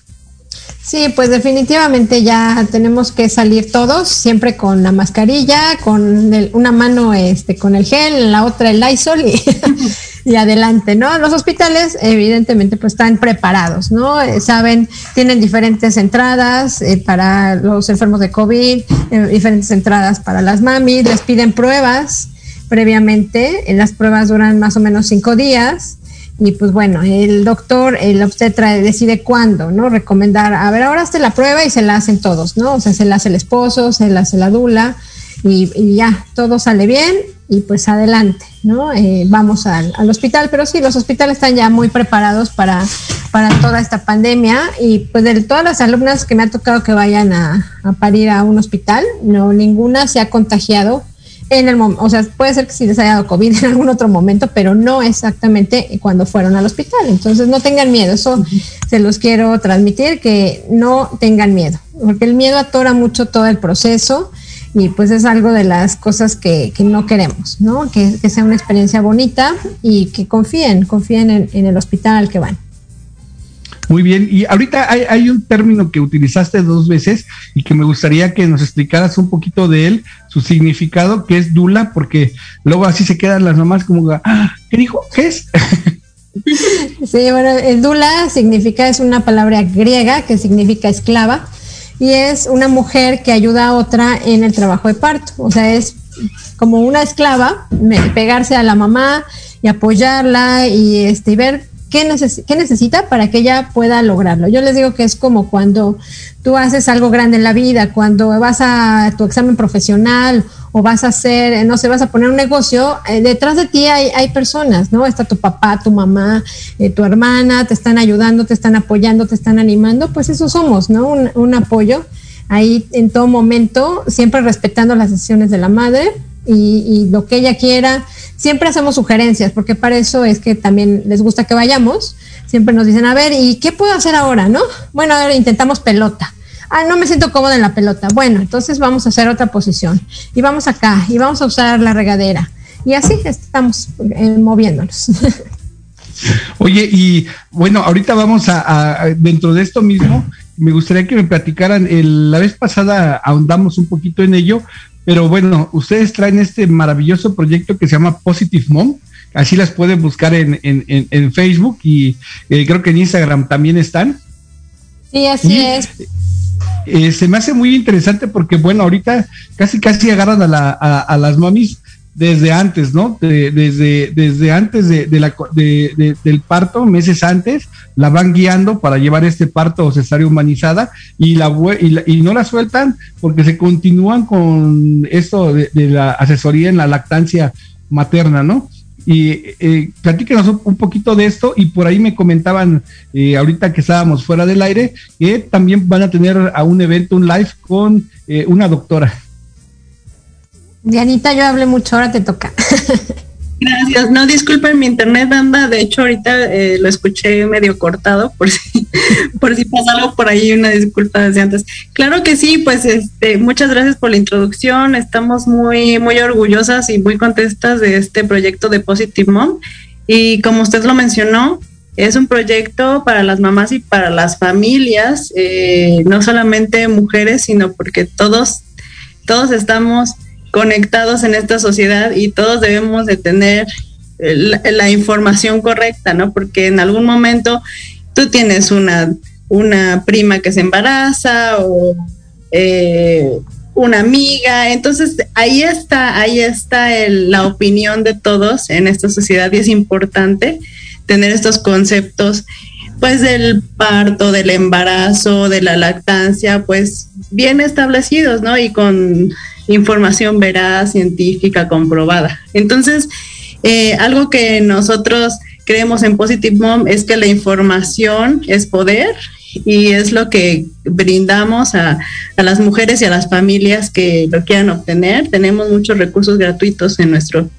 Sí, pues definitivamente ya tenemos que salir todos, siempre con la mascarilla, con una mano este, con el gel, la otra el Lysol y, y adelante, ¿no? Los hospitales evidentemente pues están preparados, ¿no? Eh, saben, tienen diferentes entradas eh, para los enfermos de COVID, eh, diferentes entradas para las mamis, les piden pruebas previamente, las pruebas duran más o menos cinco días y pues bueno, el doctor, el obstetra decide cuándo, ¿no? Recomendar, a ver, ahora hazte la prueba y se la hacen todos, ¿no? O sea, se la hace el esposo, se la hace la dula y, ya, todo sale bien y pues adelante, ¿no? Eh, vamos al, hospital, pero sí, los hospitales están ya muy preparados para, para toda esta pandemia y pues de todas las alumnas que me ha tocado que vayan a, a parir a un hospital, no, ninguna se ha contagiado en el o sea, puede ser que sí les haya dado COVID en algún otro momento, pero no exactamente cuando fueron al hospital. Entonces no tengan miedo, eso se los quiero transmitir, que no tengan miedo, porque el miedo atora mucho todo el proceso y pues es algo de las cosas que, no queremos, ¿no? Que, sea una experiencia bonita y que confíen, confíen en, en el hospital al que van. Muy bien, y ahorita hay, un término que utilizaste dos veces y que me gustaría que nos explicaras un poquito de él, su significado, que es dula, porque luego así se quedan las mamás como, ah, ¿qué dijo? ¿Qué es? Sí, bueno, el dula significa, es una palabra griega que significa esclava y es una mujer que ayuda a otra en el trabajo de parto, o sea, es como una esclava, pegarse a la mamá y apoyarla y, este, ver ¿Qué, necesita para que ella pueda lograrlo? Yo les digo que es como cuando tú haces algo grande en la vida, cuando vas a tu examen profesional o vas a hacer, no sé, vas a poner un negocio, eh, detrás de ti hay, hay, personas, ¿no? Está tu papá, tu mamá, eh, tu hermana, te están ayudando, te están apoyando, te están animando, pues eso somos, ¿no? Un, apoyo ahí en todo momento, siempre respetando las decisiones de la madre y lo que ella quiera siempre hacemos sugerencias, porque para eso es que también les gusta que vayamos. Siempre nos dicen, a ver, ¿y qué puedo hacer ahora? ¿No? Bueno, ahora intentamos pelota. Ah, no me siento cómoda en la pelota. Bueno, entonces vamos a hacer otra posición. Y vamos acá, y vamos a usar la regadera. Y así estamos eh, moviéndonos. Oye, y bueno, ahorita vamos a, dentro de esto mismo, me gustaría que me platicaran, la vez pasada ahondamos un poquito en ello, pero bueno, ustedes traen este maravilloso proyecto que se llama Positive Mom. Así las pueden buscar en, en, Facebook y eh, creo que en Instagram también están. Sí, así es. Eh, se me hace muy interesante porque, bueno, ahorita casi casi agarran a, la, a las mamis desde antes, ¿no? desde, desde antes de, la, del parto, meses antes, la van guiando para llevar este parto cesárea humanizada y, la, y, no la sueltan porque se continúan con esto de, la asesoría en la lactancia materna, ¿no? Y eh, platíquenos un, poquito de esto y por ahí me comentaban eh, ahorita que estábamos fuera del aire que también van a tener a un evento, un live con eh, una doctora. Dianita, yo hablé mucho, ahora te toca. Gracias. No, disculpen, mi internet anda, de hecho ahorita eh, lo escuché medio cortado, por si, por si pasa algo por ahí, una disculpa desde antes. Claro que sí, pues este, muchas gracias por la introducción. Estamos muy, muy orgullosas y muy contentas de este proyecto de Positive Mom. Y como usted lo mencionó, es un proyecto para las mamás y para las familias, eh, no solamente mujeres, sino porque todos, todos estamos conectados en esta sociedad y todos debemos de tener la, información correcta, ¿no? Porque en algún momento tú tienes una, una prima que se embaraza o eh, una amiga, entonces ahí está, ahí está la opinión de todos en esta sociedad y es importante tener estos conceptos pues del parto, del embarazo, de la lactancia, pues bien establecidos, ¿no? Y con información veraz, científica, comprobada. Entonces, eh, algo que nosotros creemos en Positive Mom es que la información es poder y es lo que brindamos a, las mujeres y a las familias que lo quieran obtener. Tenemos muchos recursos gratuitos en nuestro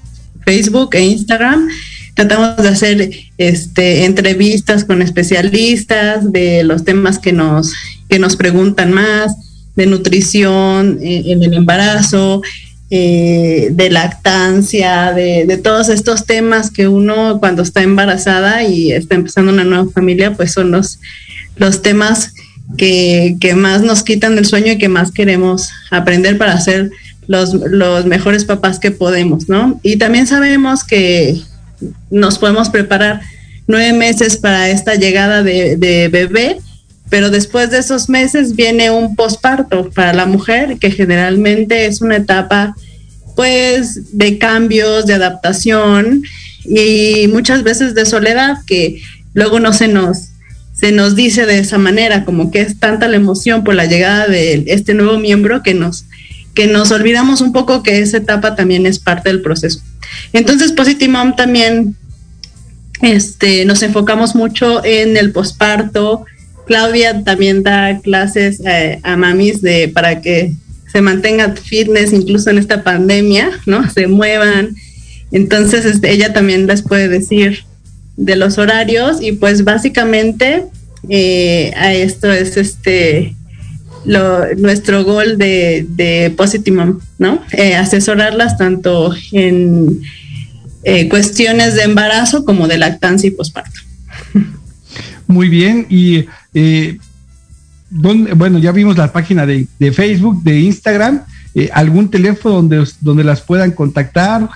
Facebook e Instagram. Tratamos de hacer este, entrevistas con especialistas de los temas que nos, que nos preguntan más de nutrición eh, en el embarazo, eh, de lactancia, de, todos estos temas que uno cuando está embarazada y está empezando una nueva familia, pues son los, los temas que, más nos quitan del sueño y que más queremos aprender para ser los, los mejores papás que podemos, ¿no? Y también sabemos que nos podemos preparar nueve meses para esta llegada de, de bebé pero después de esos meses viene un posparto para la mujer, que generalmente es una etapa pues de cambios, de adaptación y muchas veces de soledad que luego no se nos se nos dice de esa manera, como que es tanta la emoción por la llegada de este nuevo miembro que nos, que nos olvidamos un poco que esa etapa también es parte del proceso. Entonces, Positive Mom también este, nos enfocamos mucho en el posparto. Claudia también da clases eh, a mamis de, para que se mantengan fitness incluso en esta pandemia, ¿no? Se muevan. Entonces, este, ella también les puede decir de los horarios y pues básicamente eh, a esto es este lo, nuestro gol de, de Positive ¿no? Eh, asesorarlas tanto en cuestiones de embarazo como de lactancia y posparto. Muy bien, y bueno, ya vimos la página de, de Facebook, de Instagram, algún teléfono donde, donde las puedan contactar,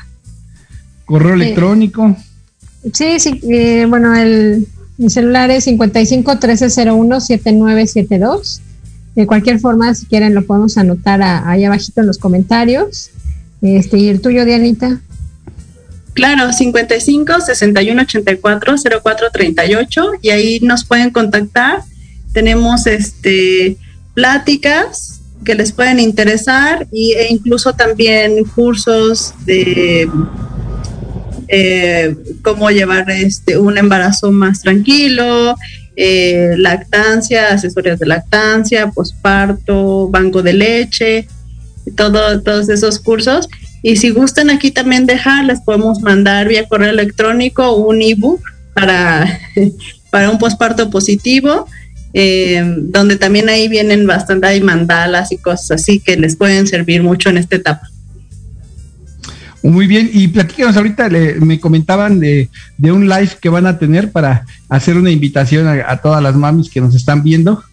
correo electrónico. Sí, sí, eh, bueno, el, celular es 55 1301 7972. De cualquier forma, si quieren, lo podemos anotar ahí abajito en los comentarios. Este, ¿Y el tuyo, Dianita? Claro, 55 61 84 04 38 y ahí nos pueden contactar. Tenemos este pláticas que les pueden interesar y, e incluso también cursos de eh, cómo llevar este, un embarazo más tranquilo, eh, lactancia, asesorías de lactancia, posparto, banco de leche, todo, todos esos cursos. Y si gustan aquí también dejar, les podemos mandar vía correo electrónico un ebook para, para un posparto positivo, eh, donde también ahí vienen bastante, hay mandalas y cosas así que les pueden servir mucho en esta etapa. Muy bien, y platícanos ahorita, me comentaban de, un live que van a tener para hacer una invitación a, todas las mamis que nos están viendo.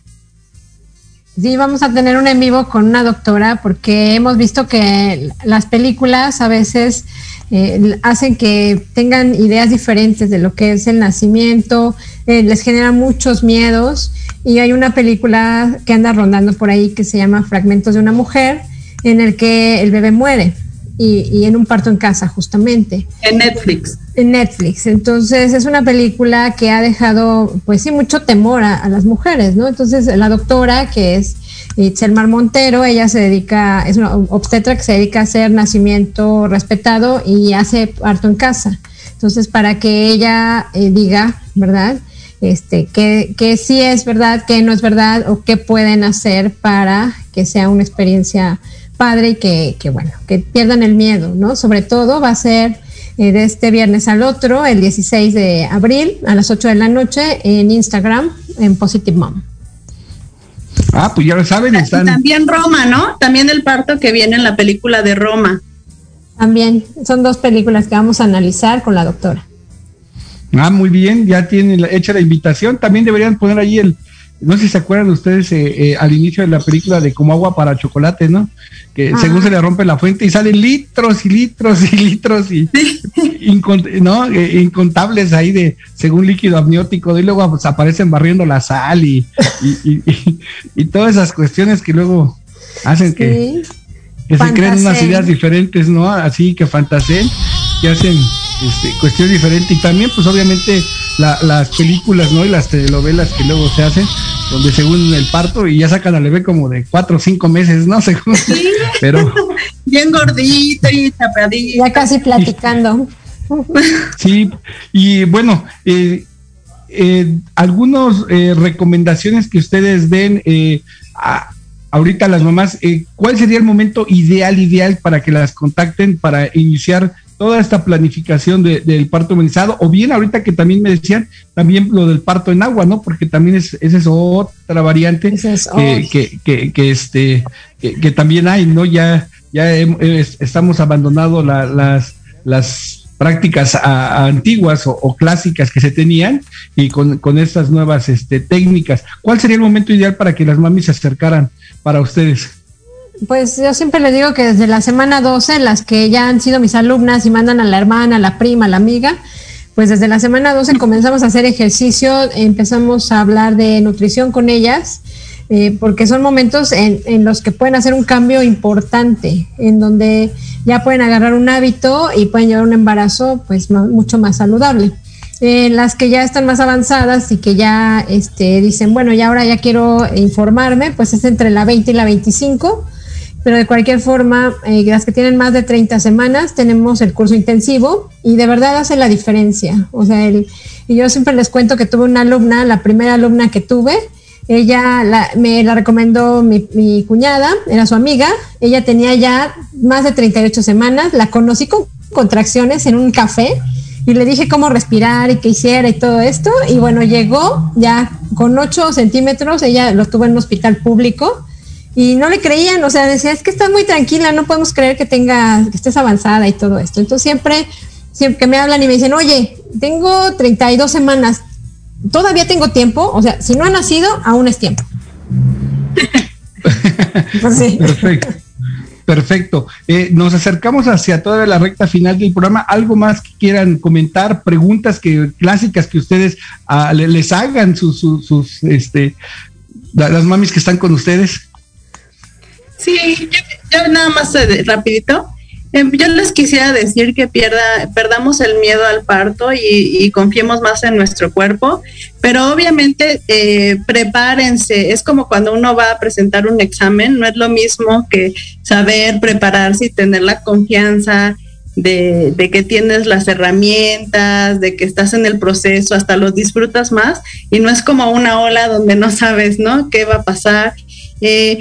Sí, vamos a tener un en vivo con una doctora porque hemos visto que las películas a veces eh, hacen que tengan ideas diferentes de lo que es el nacimiento, eh, les genera muchos miedos. Y hay una película que anda rondando por ahí que se llama Fragmentos de una mujer en el que el bebé muere y, en un parto en casa, justamente. En Netflix. En Netflix. Entonces, es una película que ha dejado, pues sí, mucho temor a, las mujeres, ¿no? Entonces, la doctora, que es Itzelmar Montero, ella se dedica, es una obstetra que se dedica a hacer nacimiento respetado y hace parto en casa. Entonces, para que ella eh, diga, ¿verdad? Este, que, que sí es verdad, que no es verdad, o qué pueden hacer para que sea una experiencia padre y que, que, bueno, que pierdan el miedo, ¿no? Sobre todo va a ser eh, de este viernes al otro, el 16 de abril a las 8 de la noche en Instagram, en Positive Mom. Ah, pues ya lo saben, están. También Roma, ¿no? También el parto que viene en la película de Roma. También, son dos películas que vamos a analizar con la doctora. Ah, muy bien, ya tienen hecha la invitación. También deberían poner ahí el, no sé si se acuerdan ustedes eh, eh, al inicio de la película de como agua para chocolate, ¿no? Que según se le rompe la fuente y salen litros y litros y litros y ¿no? Eh, incontables ahí de según líquido amniótico y luego pues, aparecen barriendo la sal y, y, todas esas cuestiones que luego hacen que, se creen unas ideas diferentes, ¿no? Así que fantaseen, que hacen este, cuestión diferente y también pues obviamente las películas no y las telenovelas que luego se hacen donde según el parto y ya sacan al bebé como de cuatro o cinco meses no según. Pero bien gordito y tapadito. Ya casi platicando. Sí y bueno eh, eh, algunas eh, recomendaciones que ustedes den a, ahorita las mamás, ¿cuál sería el momento ideal, ideal para que las contacten para iniciar toda esta planificación del parto humanizado, o bien ahorita que también me decían, también lo del parto en agua, ¿no? Porque también es, esa es otra variante que, que, que, este, que, también hay, ¿no? Ya, ya estamos abandonando las, las prácticas antiguas o, clásicas que se tenían y con, con estas nuevas este, técnicas. ¿Cuál sería el momento ideal para que las mamis se acercaran para ustedes? Pues yo siempre les digo que desde la semana 12, las que ya han sido mis alumnas y mandan a la hermana, a la prima, a la amiga, pues desde la semana 12 comenzamos a hacer ejercicio, empezamos a hablar de nutrición con ellas. eh, porque son momentos en, en, los que pueden hacer un cambio importante, en donde ya pueden agarrar un hábito y pueden llevar un embarazo pues mucho más saludable. Eh, las que ya están más avanzadas y que ya este, dicen, bueno, ya ahora ya quiero informarme, pues es entre la 20 y la 25 pero de cualquier forma, eh, las que tienen más de 30 semanas, tenemos el curso intensivo y de verdad hace la diferencia. O sea, el, y yo siempre les cuento que tuve una alumna, la primera alumna que tuve, ella me la recomendó mi, mi, cuñada, era su amiga, ella tenía ya más de 38 semanas, la conocí con contracciones en un café y le dije cómo respirar y qué hiciera y todo esto, y bueno, llegó ya con 8 centímetros, ella lo tuvo en un hospital público y no le creían, o sea, decía, es que estás muy tranquila, no podemos creer que tenga, que estés avanzada y todo esto. Entonces siempre, siempre que me hablan y me dicen, oye, tengo 32 semanas, todavía tengo tiempo, o sea, si no ha nacido, aún es tiempo. pues sí. Perfecto. Perfecto. Eh, nos acercamos hacia toda la recta final del programa. ¿Algo más que quieran comentar? Preguntas que clásicas que ustedes uh, les hagan sus, sus, sus este, las mamis que están con ustedes. Sí, yo, nada más eh, rapidito. Em, yo les quisiera decir que pierda, perdamos el miedo al parto y, confiemos más en nuestro cuerpo, pero obviamente eh, prepárense. Es como cuando uno va a presentar un examen, no es lo mismo que saber prepararse y tener la confianza de, de, que tienes las herramientas, de que estás en el proceso, hasta lo disfrutas más y no es como una ola donde no sabes, ¿no? ¿Qué va a pasar?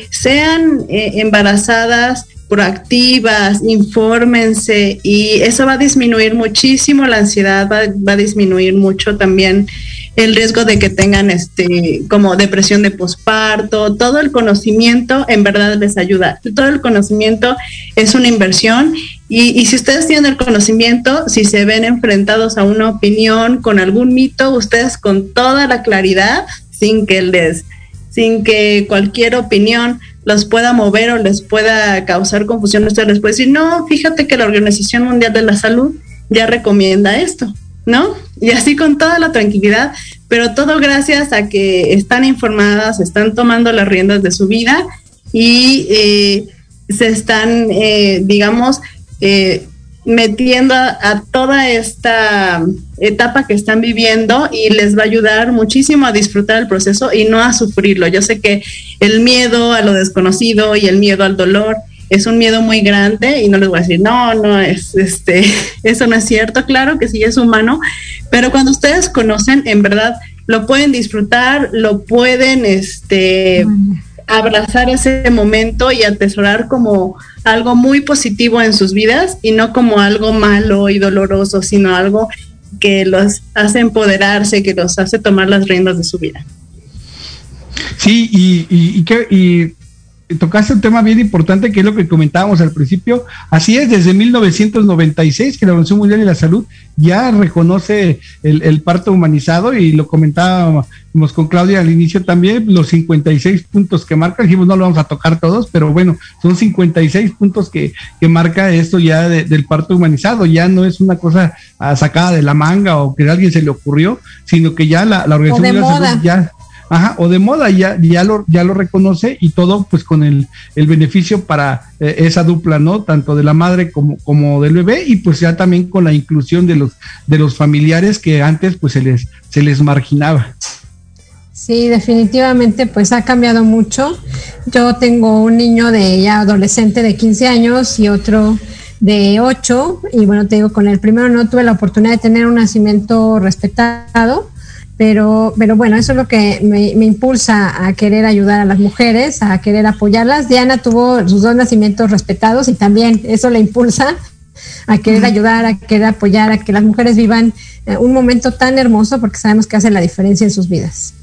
Sean eh, embarazadas proactivas, infórmense y eso va a disminuir muchísimo la ansiedad, va, a disminuir mucho también el riesgo de que tengan este como depresión de posparto, todo el conocimiento en verdad les ayuda. Todo el conocimiento es una inversión y, y, si ustedes tienen el conocimiento, si se ven enfrentados a una opinión con algún mito, ustedes con toda la claridad, sin que les sin que cualquier opinión los pueda mover o les pueda causar confusión. Usted les puede decir, no, fíjate que la Organización Mundial de la Salud ya recomienda esto, ¿no? Y así con toda la tranquilidad, pero todo gracias a que están informadas, están tomando las riendas de su vida y eh, se están, eh, digamos, eh, metiendo a, toda esta etapa que están viviendo y les va a ayudar muchísimo a disfrutar el proceso y no a sufrirlo. Yo sé que el miedo a lo desconocido y el miedo al dolor es un miedo muy grande y no les voy a decir, no, no, es, este, eso no es cierto, claro que sí es humano, pero cuando ustedes conocen, en verdad, lo pueden disfrutar, lo pueden, este, abrazar ese momento y atesorar como algo muy positivo en sus vidas y no como algo malo y doloroso, sino algo que los hace empoderarse, que los hace tomar las riendas de su vida. Sí, y, y, y, tocaste un tema bien importante que es lo que comentábamos al principio. Así es, desde 1996 que la Organización Mundial de la Salud ya reconoce el, parto humanizado y lo con Claudia al inicio también, los 56 puntos que marca, dijimos no lo vamos a tocar todos, pero bueno, son 56 puntos que, que marca esto ya del parto humanizado, ya no es una cosa ah, sacada de la manga o que a alguien se le ocurrió, sino que ya la, la Organización de la Salud ya Ajá, o de moda, ya, ya, lo, ya lo reconoce y todo pues con el, el beneficio para eh, esa dupla, ¿no? Tanto de la madre como, como del bebé y pues ya también con la inclusión de los, de los familiares que antes pues se les, se les marginaba. Sí, definitivamente pues ha cambiado mucho. Yo tengo un niño de ya adolescente de 15 años y otro de 8 y bueno, te digo, con el primero no tuve la oportunidad de tener un nacimiento respetado pero, pero bueno, eso es lo que me, impulsa a querer ayudar a las mujeres, a querer apoyarlas. Diana tuvo sus dos nacimientos respetados y también eso le impulsa a querer ayudar, a querer apoyar, a que las mujeres vivan eh, un momento tan hermoso porque sabemos que hace la diferencia en sus vidas.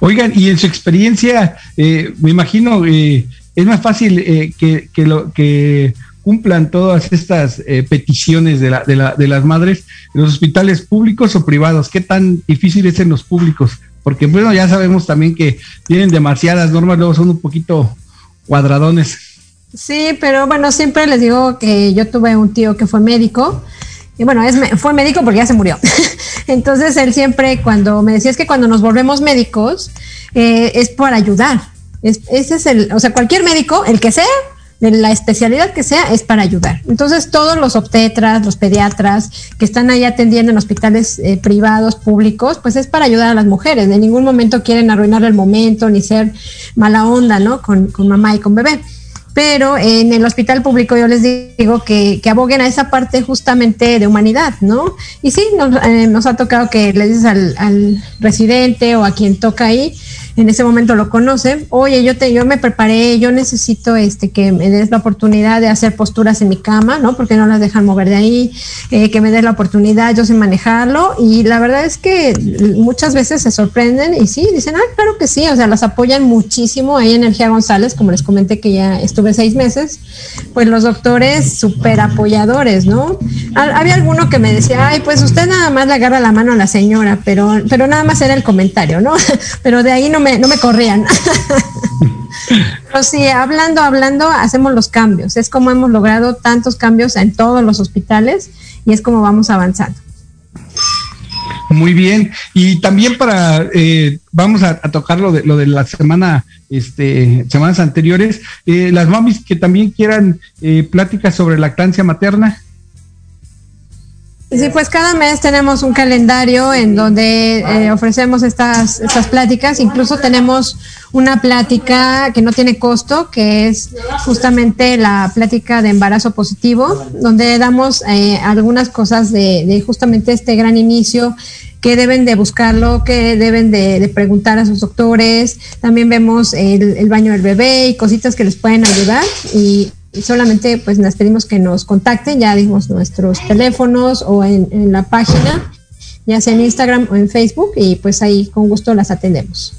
Oigan, y en su experiencia, eh, me imagino, eh, es más fácil que, que, lo, que cumplan todas estas eh, peticiones de, la, de, la, de las madres en los hospitales públicos o privados? ¿Qué tan difícil es en los públicos? Porque bueno, ya sabemos también que tienen demasiadas normas, luego son un poquito cuadradones. Sí, pero bueno, siempre les digo que yo tuve un tío que fue médico y bueno, es, fue médico porque ya se murió. Entonces él siempre cuando me decía es que cuando nos volvemos médicos, eh, es por ayudar. ese es el, o sea, cualquier médico, el que sea, de la especialidad que sea, es para ayudar. Entonces, todos los obstetras, los pediatras que están ahí atendiendo en hospitales eh, privados, públicos, pues es para ayudar a las mujeres. En ningún momento quieren arruinar el momento ni ser mala onda, ¿no? Con, con mamá y con bebé pero en el hospital público yo les digo que, que aboguen a esa parte justamente de humanidad, ¿no? Y sí, nos, eh, nos ha tocado que le dices al, al, residente o a quien toca ahí, en ese momento lo conoce, oye, yo te, yo me preparé, yo necesito este que me des la oportunidad de hacer posturas en mi cama, ¿no? Porque no las dejan mover de ahí, eh, que me des la oportunidad, yo sé manejarlo, y la verdad es que muchas veces se sorprenden y sí, dicen, ah, claro que sí, o sea, las apoyan muchísimo. Ahí Energía González, como les comenté que ya estuve seis meses, pues los doctores súper apoyadores, ¿no? Había alguno que me decía, ay, pues usted nada más le agarra la mano a la señora, pero, pero nada más era el comentario, ¿no? Pero de ahí no me, no me corrían. Pero sí, hablando, hablando, hacemos los cambios. Es como hemos logrado tantos cambios en todos los hospitales y es como vamos avanzando. Muy bien. Y también para, eh, vamos a, a, tocar lo de, lo de la semana, este, semanas anteriores, eh, las mamis que también quieran eh, pláticas sobre lactancia materna. Sí, pues cada mes tenemos un calendario en donde eh, ofrecemos estas, estas pláticas. Incluso tenemos una plática que no tiene costo, que es justamente la plática de embarazo positivo, donde damos eh, algunas cosas de, de, justamente este gran inicio que deben de buscarlo, que deben de, de preguntar a sus doctores. También vemos el, el baño del bebé y cositas que les pueden ayudar. Y solamente pues les pedimos que nos contacten, ya dimos nuestros teléfonos o en, en, la página, ya sea en Instagram o en Facebook, y pues ahí con gusto las atendemos.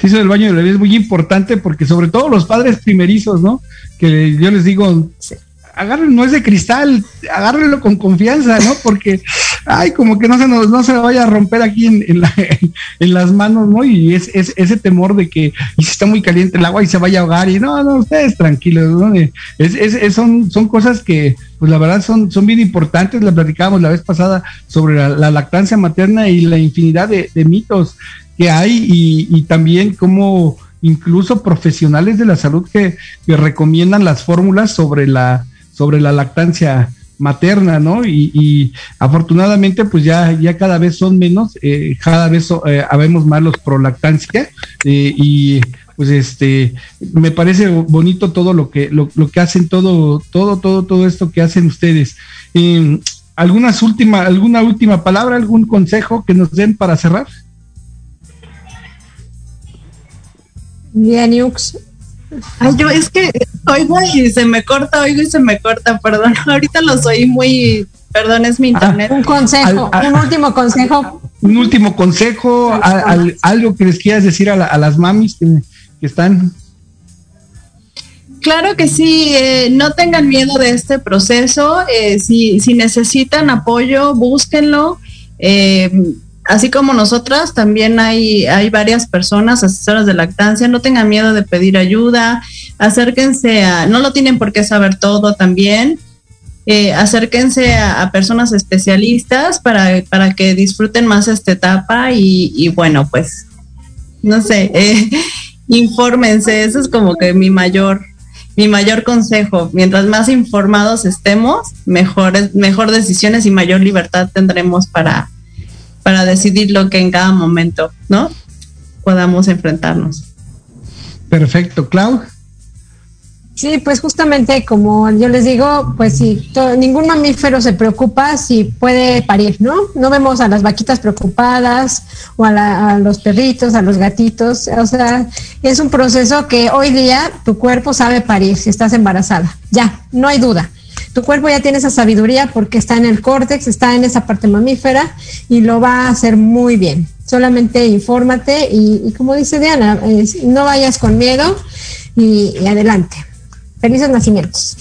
Sí, eso del baño de bebé es muy importante porque sobre todo los padres primerizos, ¿no? Que yo les digo, sí. agarren, no es de cristal, agárrenlo con confianza, ¿no? Porque, ay, como que no se nos, no se vaya a romper aquí en, en, la, en las manos, ¿no? Y es, es, ese temor de que si está muy caliente el agua y se vaya a ahogar y no, no, ustedes tranquilos, ¿no? Es, es, son, son cosas que, pues la verdad son, son bien importantes, la platicábamos la vez pasada sobre la, la lactancia materna y la infinidad de, mitos que hay y, y también cómo incluso profesionales de la salud que, que recomiendan las fórmulas sobre la, sobre la lactancia materna, ¿no? Y, afortunadamente, pues ya, ya cada vez son menos, eh, cada vez eh, habemos más los pro lactancia eh, y pues este me parece bonito todo lo que lo, lo, que hacen todo todo todo todo esto que hacen ustedes algunas última alguna última palabra algún consejo que nos den para cerrar Bien, Yux. Ay, yo es que oigo y se me corta, oigo y se me corta, perdón. Ahorita los oí muy, perdón, es mi internet. Ah, un consejo, al, al, un último consejo. Un último consejo, al, algo que les quieras decir a, la, a las mamis que, que, están. Claro que sí, eh, no tengan miedo de este proceso. Eh, si, si necesitan apoyo, búsquenlo. Eh, así como nosotras, también hay, hay varias personas asesoras de lactancia, no tengan miedo de pedir ayuda, acérquense a, no lo tienen por qué saber todo también, eh, acérquense a, a, personas especialistas para, para que disfruten más esta etapa y, bueno, pues, no sé, eh, infórmense, eso es como que mi mayor mi mayor consejo, mientras más informados estemos, mejores, mejor decisiones y mayor libertad tendremos para, para decidir lo que en cada momento, ¿no? Podamos enfrentarnos. Perfecto, Clau. Sí, pues justamente como yo les digo, pues si todo, ningún mamífero se preocupa si puede parir, ¿no? No vemos a las vaquitas preocupadas o a, la, a, los perritos, a los gatitos, o sea, es un proceso que hoy día tu cuerpo sabe parir si estás embarazada, ya, no hay duda tu cuerpo ya tiene esa sabiduría porque está en el córtex, está en esa parte mamífera y lo va a hacer muy bien. Solamente infórmate y, como dice Diana, no vayas con miedo y adelante. Felices nacimientos.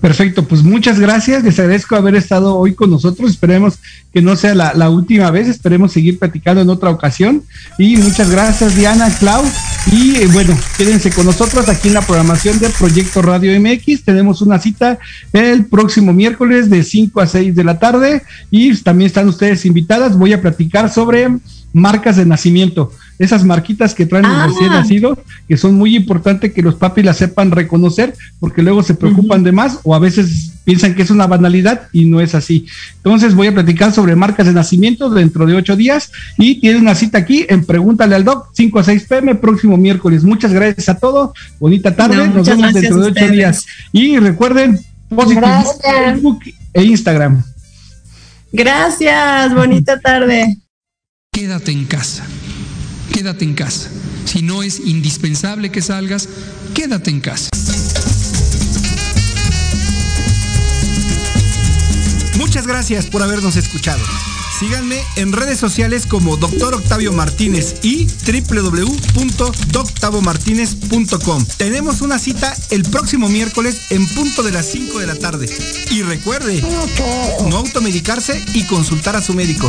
Perfecto, pues muchas gracias, les agradezco haber estado hoy con nosotros, esperemos que no sea la, última vez, esperemos seguir platicando en otra ocasión y muchas gracias Diana, Clau y eh, bueno, quédense con nosotros aquí en la programación de Proyecto Radio MX, tenemos una cita el próximo miércoles de 5 a 6 de la tarde y también están ustedes invitadas, voy a platicar sobre marcas de nacimiento. Esas marquitas que traen Ah. los recién nacidos, que son muy importantes que los papis las sepan reconocer, porque luego se preocupan de más o a veces piensan que es una banalidad y no es así. Entonces voy a platicar sobre marcas de nacimiento dentro de ocho días y tiene una cita aquí en Pregúntale al Doc, 5 a 6 pm, próximo miércoles. Muchas gracias a todos, bonita tarde, No, nos vemos dentro de ocho días. Y recuerden, Positive. Facebook e Instagram. Gracias, bonita tarde. Quédate en casa. Quédate en casa. Si no es indispensable que salgas, quédate en casa. Muchas gracias por habernos escuchado. Síganme en redes sociales como Dr. Octavio Martínez y www.doctavomartinez.com. Tenemos una cita el próximo miércoles en punto de las 5 de la tarde. Y recuerde, no automedicarse y consultar a su médico.